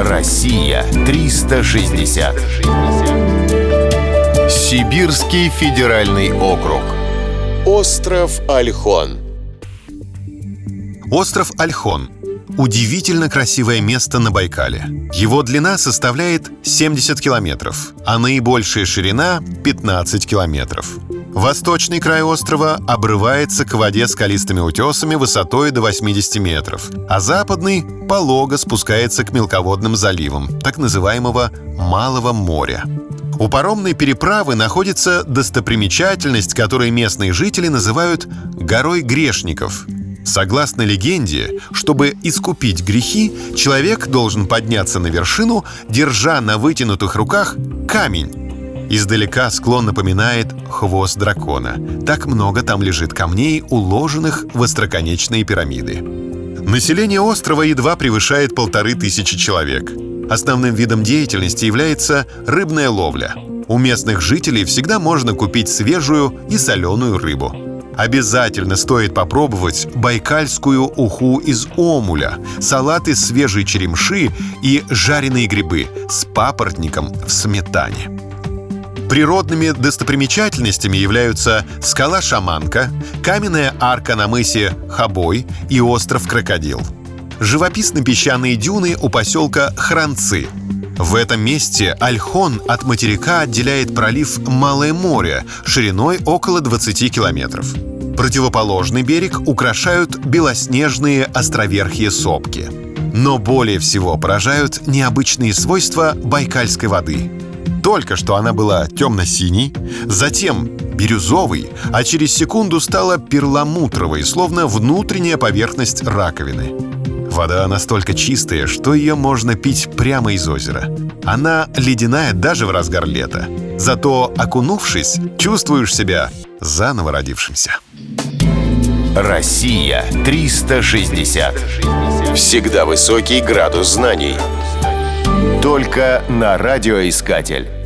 Россия 360. Сибирский федеральный округ. Остров Альхон. Остров Альхон Удивительно красивое место на Байкале. Его длина составляет 70 километров, а наибольшая ширина — 15 километров. Восточный край острова обрывается к воде скалистыми утесами высотой до 80 метров, а западный полого спускается к мелководным заливам, так называемого Малого моря. У паромной переправы находится достопримечательность, которую местные жители называют «горой грешников», Согласно легенде, чтобы искупить грехи, человек должен подняться на вершину, держа на вытянутых руках камень. Издалека склон напоминает хвост дракона. Так много там лежит камней, уложенных в остроконечные пирамиды. Население острова едва превышает полторы тысячи человек. Основным видом деятельности является рыбная ловля. У местных жителей всегда можно купить свежую и соленую рыбу. Обязательно стоит попробовать байкальскую уху из омуля, салат из свежей черемши и жареные грибы с папоротником в сметане. Природными достопримечательностями являются скала Шаманка, каменная арка на мысе Хабой и остров Крокодил. Живописные песчаные дюны у поселка Хранцы – в этом месте Альхон от материка отделяет пролив Малое море шириной около 20 километров. Противоположный берег украшают белоснежные островерхие сопки. Но более всего поражают необычные свойства байкальской воды. Только что она была темно-синей, затем бирюзовой, а через секунду стала перламутровой, словно внутренняя поверхность раковины. Вода настолько чистая, что ее можно пить прямо из озера. Она ледяная даже в разгар лета. Зато, окунувшись, чувствуешь себя заново родившимся. Россия 360. Всегда высокий градус знаний. Только на радиоискатель.